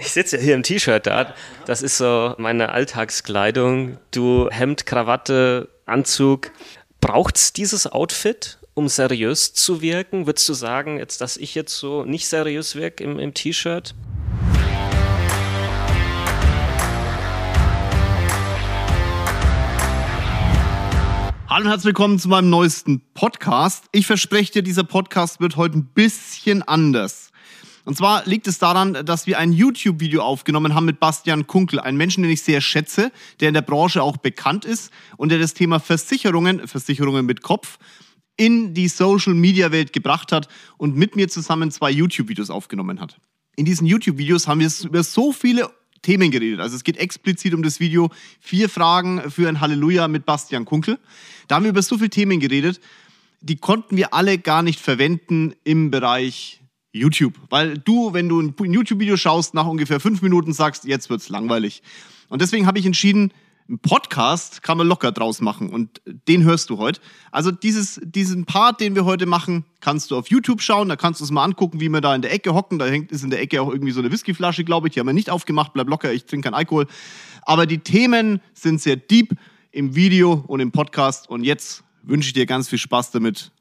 Ich sitze ja hier im T-Shirt da. Das ist so meine Alltagskleidung. Du Hemd, Krawatte, Anzug. Braucht's dieses Outfit, um seriös zu wirken? Würdest du sagen, jetzt, dass ich jetzt so nicht seriös wirke im, im T-Shirt? Hallo und herzlich willkommen zu meinem neuesten Podcast. Ich verspreche dir, dieser Podcast wird heute ein bisschen anders. Und zwar liegt es daran, dass wir ein YouTube-Video aufgenommen haben mit Bastian Kunkel, einen Menschen, den ich sehr schätze, der in der Branche auch bekannt ist und der das Thema Versicherungen, Versicherungen mit Kopf, in die Social-Media-Welt gebracht hat und mit mir zusammen zwei YouTube-Videos aufgenommen hat. In diesen YouTube-Videos haben wir über so viele Themen geredet. Also es geht explizit um das Video Vier Fragen für ein Halleluja mit Bastian Kunkel. Da haben wir über so viele Themen geredet, die konnten wir alle gar nicht verwenden im Bereich YouTube. Weil du, wenn du ein YouTube-Video schaust, nach ungefähr fünf Minuten sagst, jetzt wird's langweilig. Und deswegen habe ich entschieden, einen Podcast kann man locker draus machen und den hörst du heute. Also dieses, diesen Part, den wir heute machen, kannst du auf YouTube schauen, da kannst du es mal angucken, wie wir da in der Ecke hocken. Da hängt ist in der Ecke auch irgendwie so eine Whiskyflasche, glaube ich. Die haben wir nicht aufgemacht, bleib locker, ich trinke keinen Alkohol. Aber die Themen sind sehr deep im Video und im Podcast und jetzt wünsche ich dir ganz viel Spaß damit.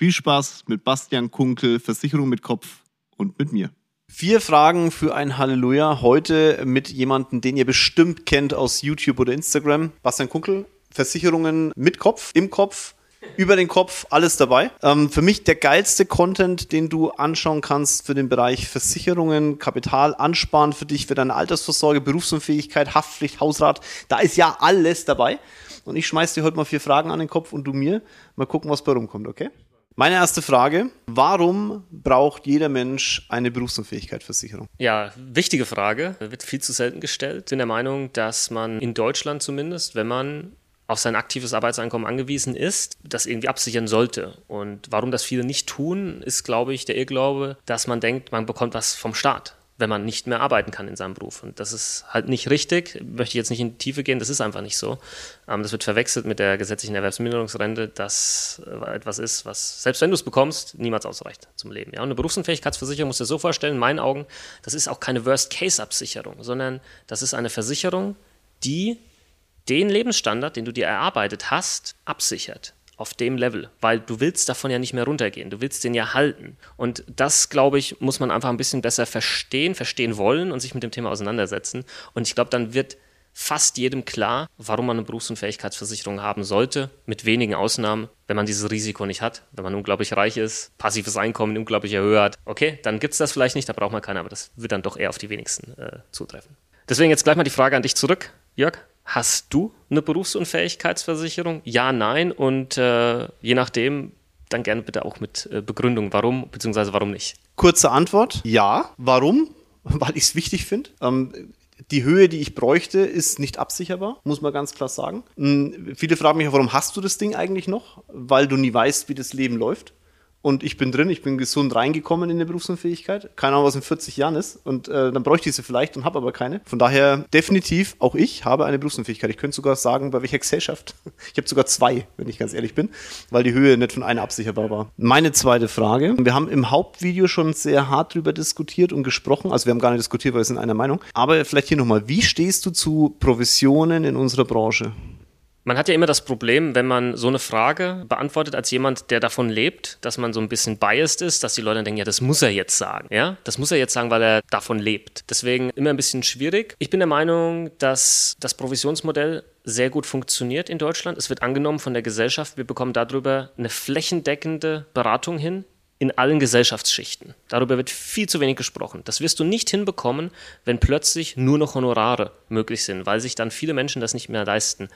Viel Spaß mit Bastian Kunkel, Versicherung mit Kopf und mit mir. Vier Fragen für ein Halleluja. Heute mit jemandem, den ihr bestimmt kennt aus YouTube oder Instagram. Bastian Kunkel, Versicherungen mit Kopf, im Kopf, über den Kopf, alles dabei. Ähm, für mich der geilste Content, den du anschauen kannst für den Bereich Versicherungen, Kapital ansparen für dich, für deine Altersvorsorge, Berufsunfähigkeit, Haftpflicht, Hausrat. Da ist ja alles dabei. Und ich schmeiß dir heute mal vier Fragen an den Kopf und du mir. Mal gucken, was bei rumkommt, okay? Meine erste Frage, warum braucht jeder Mensch eine Berufsunfähigkeitsversicherung? Ja, wichtige Frage, wird viel zu selten gestellt. Ich bin der Meinung, dass man in Deutschland zumindest, wenn man auf sein aktives Arbeitseinkommen angewiesen ist, das irgendwie absichern sollte. Und warum das viele nicht tun, ist, glaube ich, der Irrglaube, dass man denkt, man bekommt was vom Staat wenn man nicht mehr arbeiten kann in seinem Beruf. Und das ist halt nicht richtig. Möchte ich jetzt nicht in die Tiefe gehen, das ist einfach nicht so. Ähm, das wird verwechselt mit der gesetzlichen Erwerbsminderungsrente, das äh, etwas ist, was, selbst wenn du es bekommst, niemals ausreicht zum Leben. Ja? Und eine Berufsunfähigkeitsversicherung musst du dir so vorstellen, in meinen Augen, das ist auch keine Worst-Case-Absicherung, sondern das ist eine Versicherung, die den Lebensstandard, den du dir erarbeitet hast, absichert auf dem Level, weil du willst davon ja nicht mehr runtergehen, du willst den ja halten. Und das, glaube ich, muss man einfach ein bisschen besser verstehen, verstehen wollen und sich mit dem Thema auseinandersetzen. Und ich glaube, dann wird fast jedem klar, warum man eine Berufsunfähigkeitsversicherung haben sollte, mit wenigen Ausnahmen, wenn man dieses Risiko nicht hat, wenn man unglaublich reich ist, passives Einkommen unglaublich hat. Okay, dann gibt es das vielleicht nicht, da braucht man keine, aber das wird dann doch eher auf die wenigsten äh, zutreffen. Deswegen jetzt gleich mal die Frage an dich zurück, Jörg. Hast du eine Berufsunfähigkeitsversicherung? Ja, nein. Und äh, je nachdem, dann gerne bitte auch mit äh, Begründung, warum bzw. warum nicht. Kurze Antwort: Ja. Warum? Weil ich es wichtig finde. Ähm, die Höhe, die ich bräuchte, ist nicht absicherbar, muss man ganz klar sagen. Hm, viele fragen mich, warum hast du das Ding eigentlich noch? Weil du nie weißt, wie das Leben läuft und ich bin drin, ich bin gesund reingekommen in der Berufsunfähigkeit. Keine Ahnung, was in 40 Jahren ist. Und äh, dann bräuchte ich sie vielleicht und habe aber keine. Von daher definitiv, auch ich habe eine Berufsunfähigkeit. Ich könnte sogar sagen, bei welcher Gesellschaft. Ich habe sogar zwei, wenn ich ganz ehrlich bin, weil die Höhe nicht von einer absicherbar war. Meine zweite Frage. Wir haben im Hauptvideo schon sehr hart drüber diskutiert und gesprochen. Also wir haben gar nicht diskutiert, weil wir sind einer Meinung. Aber vielleicht hier nochmal. Wie stehst du zu Provisionen in unserer Branche? Man hat ja immer das Problem, wenn man so eine Frage beantwortet als jemand, der davon lebt, dass man so ein bisschen biased ist, dass die Leute denken, ja, das muss er jetzt sagen. Ja, das muss er jetzt sagen, weil er davon lebt. Deswegen immer ein bisschen schwierig. Ich bin der Meinung, dass das Provisionsmodell sehr gut funktioniert in Deutschland. Es wird angenommen von der Gesellschaft. Wir bekommen darüber eine flächendeckende Beratung hin in allen Gesellschaftsschichten. Darüber wird viel zu wenig gesprochen. Das wirst du nicht hinbekommen, wenn plötzlich nur noch Honorare möglich sind, weil sich dann viele Menschen das nicht mehr leisten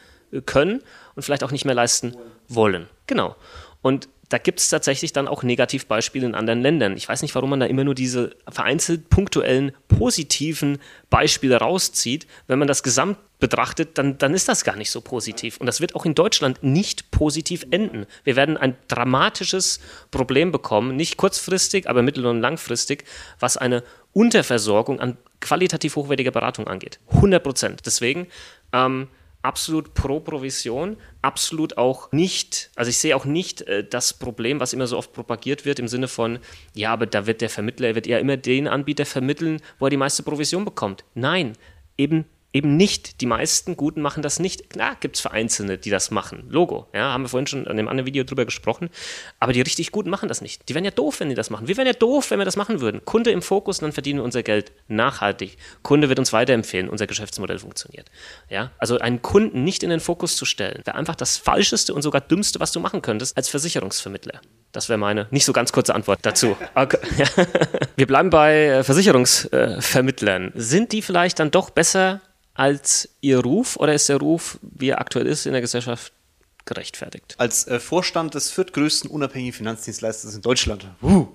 können und vielleicht auch nicht mehr leisten wollen. Genau. Und da gibt es tatsächlich dann auch Negativbeispiele in anderen Ländern. Ich weiß nicht, warum man da immer nur diese vereinzelt punktuellen positiven Beispiele rauszieht. Wenn man das gesamt betrachtet, dann, dann ist das gar nicht so positiv. Und das wird auch in Deutschland nicht positiv enden. Wir werden ein dramatisches Problem bekommen, nicht kurzfristig, aber mittel- und langfristig, was eine Unterversorgung an qualitativ hochwertiger Beratung angeht. 100 Prozent. Deswegen ähm, absolut pro Provision, absolut auch nicht, also ich sehe auch nicht äh, das Problem, was immer so oft propagiert wird im Sinne von, ja, aber da wird der Vermittler, er wird ja immer den Anbieter vermitteln, wo er die meiste Provision bekommt. Nein, eben eben nicht. Die meisten Guten machen das nicht. Klar gibt es Vereinzelte, die das machen. Logo. Ja, haben wir vorhin schon in dem anderen Video drüber gesprochen. Aber die richtig Guten machen das nicht. Die wären ja doof, wenn die das machen. Wir wären ja doof, wenn wir das machen würden. Kunde im Fokus, dann verdienen wir unser Geld nachhaltig. Kunde wird uns weiterempfehlen, unser Geschäftsmodell funktioniert. Ja, also einen Kunden nicht in den Fokus zu stellen, wäre einfach das Falscheste und sogar Dümmste, was du machen könntest als Versicherungsvermittler. Das wäre meine nicht so ganz kurze Antwort dazu. Okay. Wir bleiben bei äh, Versicherungsvermittlern. Sind die vielleicht dann doch besser als ihr Ruf oder ist der Ruf, wie er aktuell ist in der Gesellschaft, gerechtfertigt. Als äh, Vorstand des viertgrößten unabhängigen Finanzdienstleisters in Deutschland uh,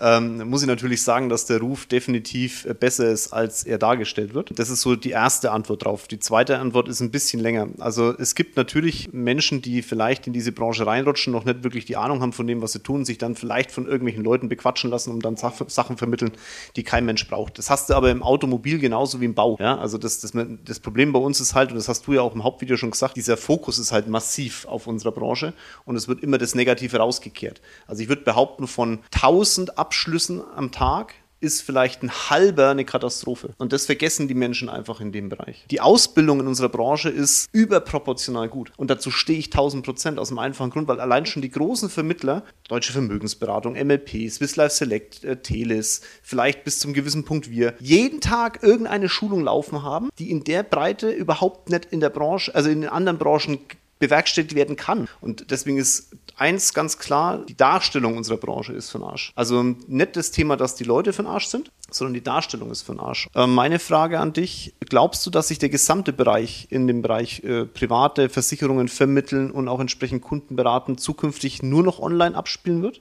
ähm, muss ich natürlich sagen, dass der Ruf definitiv äh, besser ist, als er dargestellt wird. Das ist so die erste Antwort drauf. Die zweite Antwort ist ein bisschen länger. Also es gibt natürlich Menschen, die vielleicht in diese Branche reinrutschen, noch nicht wirklich die Ahnung haben von dem, was sie tun, sich dann vielleicht von irgendwelchen Leuten bequatschen lassen, um dann Sach Sachen vermitteln, die kein Mensch braucht. Das hast du aber im Automobil genauso wie im Bau. Ja? Also das, das, das Problem bei uns ist halt, und das hast du ja auch im Hauptvideo schon gesagt, dieser Fokus ist halt massiv auf unserer Branche und es wird immer das Negative rausgekehrt. Also ich würde behaupten, von 1000 Abschlüssen am Tag ist vielleicht ein halber eine Katastrophe. Und das vergessen die Menschen einfach in dem Bereich. Die Ausbildung in unserer Branche ist überproportional gut. Und dazu stehe ich 1000 Prozent aus dem einfachen Grund, weil allein schon die großen Vermittler, Deutsche Vermögensberatung, MLP, Swiss Life Select, äh, Teles, vielleicht bis zum gewissen Punkt wir, jeden Tag irgendeine Schulung laufen haben, die in der Breite überhaupt nicht in der Branche, also in den anderen Branchen bewerkstelligt werden kann. Und deswegen ist eins ganz klar, die Darstellung unserer Branche ist den Arsch. Also nicht das Thema, dass die Leute den Arsch sind, sondern die Darstellung ist den Arsch. Äh, meine Frage an dich, glaubst du, dass sich der gesamte Bereich in dem Bereich äh, private Versicherungen vermitteln und auch entsprechend Kunden beraten zukünftig nur noch online abspielen wird?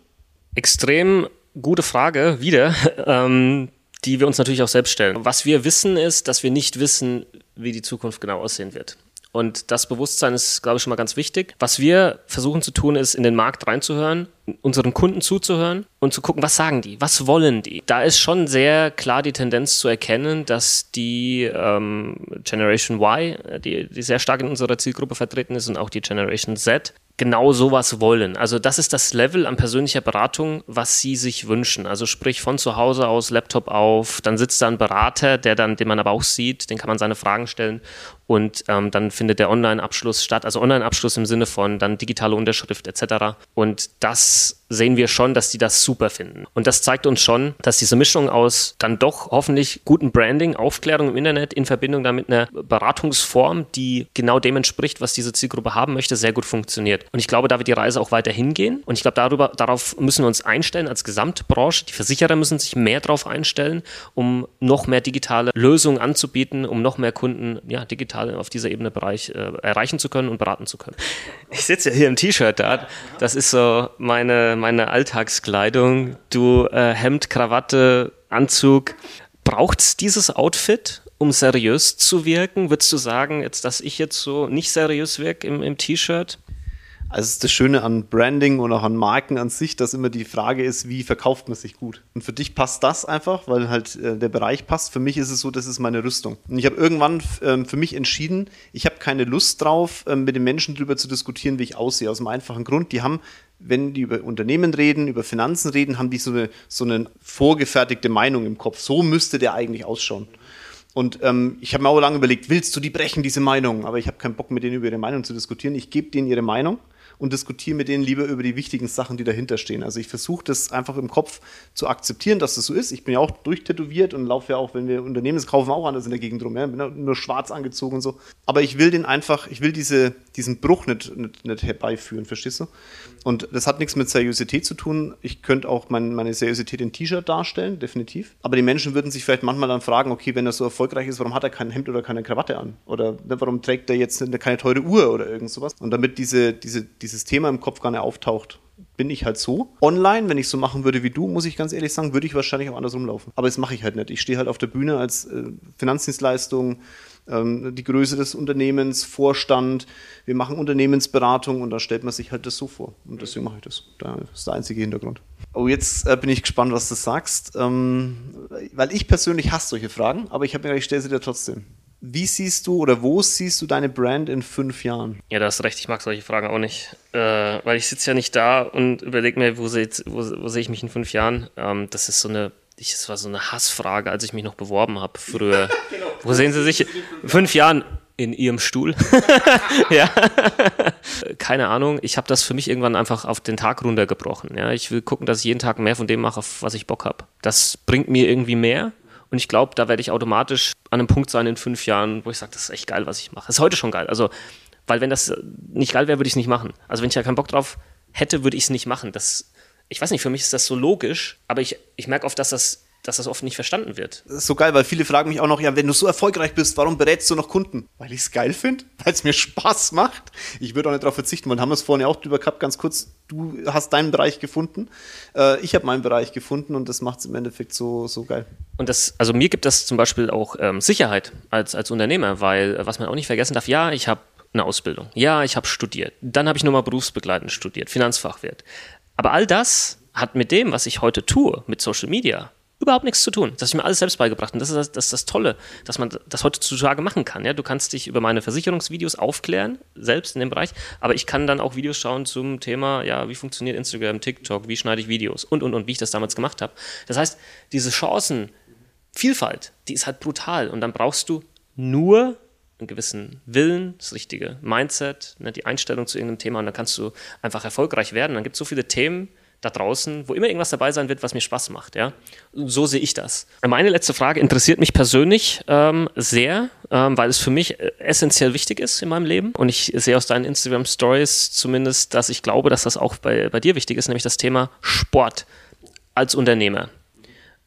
Extrem gute Frage, wieder. Ähm, die wir uns natürlich auch selbst stellen. Was wir wissen ist, dass wir nicht wissen, wie die Zukunft genau aussehen wird. Und das Bewusstsein ist, glaube ich, schon mal ganz wichtig. Was wir versuchen zu tun, ist, in den Markt reinzuhören, unseren Kunden zuzuhören und zu gucken, was sagen die, was wollen die. Da ist schon sehr klar die Tendenz zu erkennen, dass die ähm, Generation Y, die, die sehr stark in unserer Zielgruppe vertreten ist, und auch die Generation Z, genau sowas wollen. Also das ist das Level an persönlicher Beratung, was sie sich wünschen. Also sprich von zu Hause aus, Laptop auf, dann sitzt da ein Berater, der dann, den man aber auch sieht, den kann man seine Fragen stellen und ähm, dann findet der Online-Abschluss statt. Also Online-Abschluss im Sinne von dann digitale Unterschrift etc. Und das sehen wir schon, dass die das super finden. Und das zeigt uns schon, dass diese Mischung aus dann doch hoffentlich gutem Branding, Aufklärung im Internet in Verbindung damit einer Beratungsform, die genau dem entspricht, was diese Zielgruppe haben möchte, sehr gut funktioniert. Und ich glaube, da wird die Reise auch weiter hingehen. Und ich glaube, darüber, darauf müssen wir uns einstellen als Gesamtbranche. Die Versicherer müssen sich mehr darauf einstellen, um noch mehr digitale Lösungen anzubieten, um noch mehr Kunden ja, digital auf dieser Ebene Bereich äh, erreichen zu können und beraten zu können. Ich sitze ja hier im T-Shirt da. Das ist so meine meine Alltagskleidung. Du äh, Hemd, Krawatte, Anzug. Braucht es dieses Outfit, um seriös zu wirken? Würdest du sagen, jetzt, dass ich jetzt so nicht seriös wirke im, im T-Shirt? Also ist das Schöne an Branding und auch an Marken an sich, dass immer die Frage ist, wie verkauft man sich gut. Und für dich passt das einfach, weil halt äh, der Bereich passt. Für mich ist es so, das ist meine Rüstung. Und ich habe irgendwann äh, für mich entschieden, ich habe keine Lust drauf, äh, mit den Menschen darüber zu diskutieren, wie ich aussehe. Aus dem einfachen Grund, die haben wenn die über Unternehmen reden, über Finanzen reden, haben die so eine, so eine vorgefertigte Meinung im Kopf. So müsste der eigentlich ausschauen. Und ähm, ich habe mir auch lange überlegt, willst du die brechen, diese Meinung? Aber ich habe keinen Bock, mit denen über ihre Meinung zu diskutieren. Ich gebe denen ihre Meinung und diskutiere mit denen lieber über die wichtigen Sachen, die dahinter stehen. Also ich versuche das einfach im Kopf zu akzeptieren, dass das so ist. Ich bin ja auch durchtätowiert und laufe ja auch, wenn wir Unternehmen kaufen, auch anders in der Gegend rum. Ja? Bin ja nur schwarz angezogen und so. Aber ich will den einfach, ich will diese, diesen Bruch nicht, nicht, nicht herbeiführen, verstehst du? Und das hat nichts mit Seriosität zu tun. Ich könnte auch mein, meine Seriosität in T-Shirt darstellen, definitiv. Aber die Menschen würden sich vielleicht manchmal dann fragen, okay, wenn er so erfolgreich ist, warum hat er kein Hemd oder keine Krawatte an? Oder ne, warum trägt er jetzt keine teure Uhr oder irgend sowas? Und damit diese, diese, dieses Thema im Kopf gar nicht auftaucht, bin ich halt so. Online, wenn ich so machen würde wie du, muss ich ganz ehrlich sagen, würde ich wahrscheinlich auch anders rumlaufen. Aber das mache ich halt nicht. Ich stehe halt auf der Bühne als äh, Finanzdienstleistung, ähm, die Größe des Unternehmens, Vorstand. Wir machen Unternehmensberatung und da stellt man sich halt das so vor. Und deswegen mache ich das. Das ist der einzige Hintergrund. Oh, jetzt äh, bin ich gespannt, was du sagst. Ähm, weil ich persönlich hasse solche Fragen, aber ich habe mir gedacht, ich stelle sie dir trotzdem. Wie siehst du oder wo siehst du deine Brand in fünf Jahren? Ja, da hast recht, ich mag solche Fragen auch nicht. Äh, weil ich sitze ja nicht da und überlege mir, wo sehe seh ich mich in fünf Jahren? Ähm, das ist so eine, ich, das war so eine Hassfrage, als ich mich noch beworben habe früher. genau. Wo sehen Sie sich in fünf Jahren? In Ihrem Stuhl. ja. Keine Ahnung. Ich habe das für mich irgendwann einfach auf den Tag runtergebrochen. Ja. Ich will gucken, dass ich jeden Tag mehr von dem mache, auf was ich Bock habe. Das bringt mir irgendwie mehr und ich glaube, da werde ich automatisch an einem Punkt sein in fünf Jahren, wo ich sage, das ist echt geil, was ich mache. Das ist heute schon geil. Also, weil wenn das nicht geil wäre, würde ich es nicht machen. Also wenn ich ja keinen Bock drauf hätte, würde ich es nicht machen. Das, ich weiß nicht, für mich ist das so logisch, aber ich, ich merke oft, dass das dass das oft nicht verstanden wird. Das ist so geil, weil viele fragen mich auch noch, ja, wenn du so erfolgreich bist, warum berätst du noch Kunden? Weil ich es geil finde, weil es mir Spaß macht. Ich würde auch nicht darauf verzichten, weil haben wir es vorhin ja auch drüber gehabt, ganz kurz, du hast deinen Bereich gefunden, äh, ich habe meinen Bereich gefunden und das macht es im Endeffekt so, so geil. Und das, also mir gibt das zum Beispiel auch ähm, Sicherheit als, als Unternehmer, weil, äh, was man auch nicht vergessen darf, ja, ich habe eine Ausbildung, ja, ich habe studiert, dann habe ich nochmal berufsbegleitend studiert, Finanzfachwirt. Aber all das hat mit dem, was ich heute tue, mit Social Media, überhaupt nichts zu tun. Das habe ich mir alles selbst beigebracht. Und das ist das, das, ist das Tolle, dass man das heutzutage machen kann. Ja? Du kannst dich über meine Versicherungsvideos aufklären, selbst in dem Bereich, aber ich kann dann auch Videos schauen zum Thema, ja, wie funktioniert Instagram, TikTok, wie schneide ich Videos und, und, und, wie ich das damals gemacht habe. Das heißt, diese Chancenvielfalt, die ist halt brutal. Und dann brauchst du nur einen gewissen Willen, das richtige Mindset, ne, die Einstellung zu irgendeinem Thema und dann kannst du einfach erfolgreich werden. Dann gibt es so viele Themen, da draußen, wo immer irgendwas dabei sein wird, was mir Spaß macht. Ja? So sehe ich das. Meine letzte Frage interessiert mich persönlich ähm, sehr, ähm, weil es für mich äh, essentiell wichtig ist in meinem Leben. Und ich sehe aus deinen Instagram Stories zumindest, dass ich glaube, dass das auch bei, bei dir wichtig ist, nämlich das Thema Sport als Unternehmer.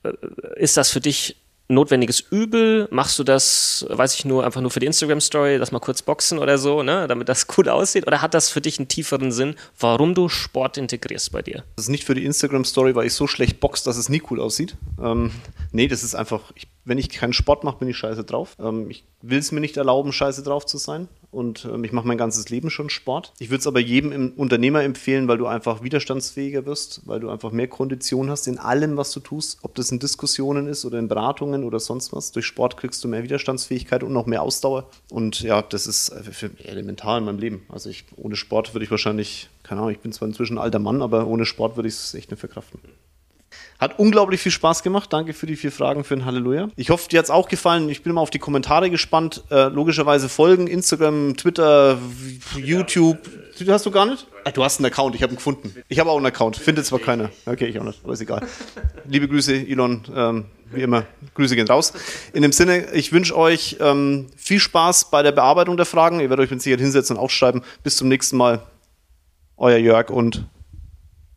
Äh, ist das für dich notwendiges Übel? Machst du das, weiß ich nur, einfach nur für die Instagram-Story, lass mal kurz boxen oder so, ne, damit das gut aussieht? Oder hat das für dich einen tieferen Sinn, warum du Sport integrierst bei dir? Das ist nicht für die Instagram-Story, weil ich so schlecht boxe, dass es nie cool aussieht. Ähm, nee, das ist einfach, ich, wenn ich keinen Sport mache, bin ich scheiße drauf. Ähm, ich will es mir nicht erlauben, scheiße drauf zu sein und ähm, ich mache mein ganzes Leben schon Sport. Ich würde es aber jedem Unternehmer empfehlen, weil du einfach widerstandsfähiger wirst, weil du einfach mehr Kondition hast in allem, was du tust, ob das in Diskussionen ist oder in Beratungen oder sonst was. Durch Sport kriegst du mehr Widerstandsfähigkeit und noch mehr Ausdauer. Und ja, das ist äh, für mich elementar in meinem Leben. Also ich, ohne Sport würde ich wahrscheinlich, keine Ahnung, ich bin zwar inzwischen ein alter Mann, aber ohne Sport würde ich es echt nicht verkraften. Hat unglaublich viel Spaß gemacht. Danke für die vier Fragen für ein Halleluja. Ich hoffe, dir hat es auch gefallen. Ich bin mal auf die Kommentare gespannt. Äh, logischerweise folgen, Instagram, Twitter, YouTube. Twitter hast du gar nicht? Ah, du hast einen Account, ich habe ihn gefunden. Ich habe auch einen Account, findet zwar keiner. Okay, ich auch nicht, aber ist egal. Liebe Grüße, Elon, ähm, wie immer, Grüße gehen raus. In dem Sinne, ich wünsche euch ähm, viel Spaß bei der Bearbeitung der Fragen. Ihr werdet euch mit Sicherheit hinsetzen und aufschreiben. Bis zum nächsten Mal. Euer Jörg und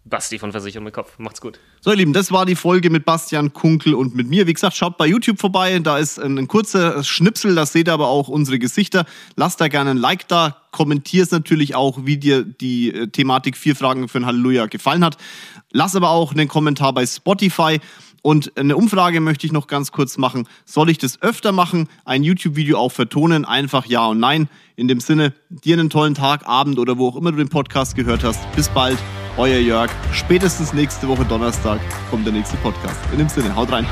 Basti von Versicherung mit Kopf. Macht's gut. So, ihr Lieben, das war die Folge mit Bastian Kunkel und mit mir. Wie gesagt, schaut bei YouTube vorbei. Da ist ein, ein kurzer Schnipsel, da seht ihr aber auch unsere Gesichter. Lasst da gerne ein Like da. Kommentierst natürlich auch, wie dir die äh, Thematik vier Fragen für ein Halleluja gefallen hat. Lass aber auch einen Kommentar bei Spotify. Und eine Umfrage möchte ich noch ganz kurz machen. Soll ich das öfter machen? Ein YouTube-Video auch vertonen? Einfach Ja und Nein. In dem Sinne, dir einen tollen Tag, Abend oder wo auch immer du den Podcast gehört hast. Bis bald. Euer Jörg. Spätestens nächste Woche Donnerstag kommt der nächste Podcast. In dem Sinne, haut rein.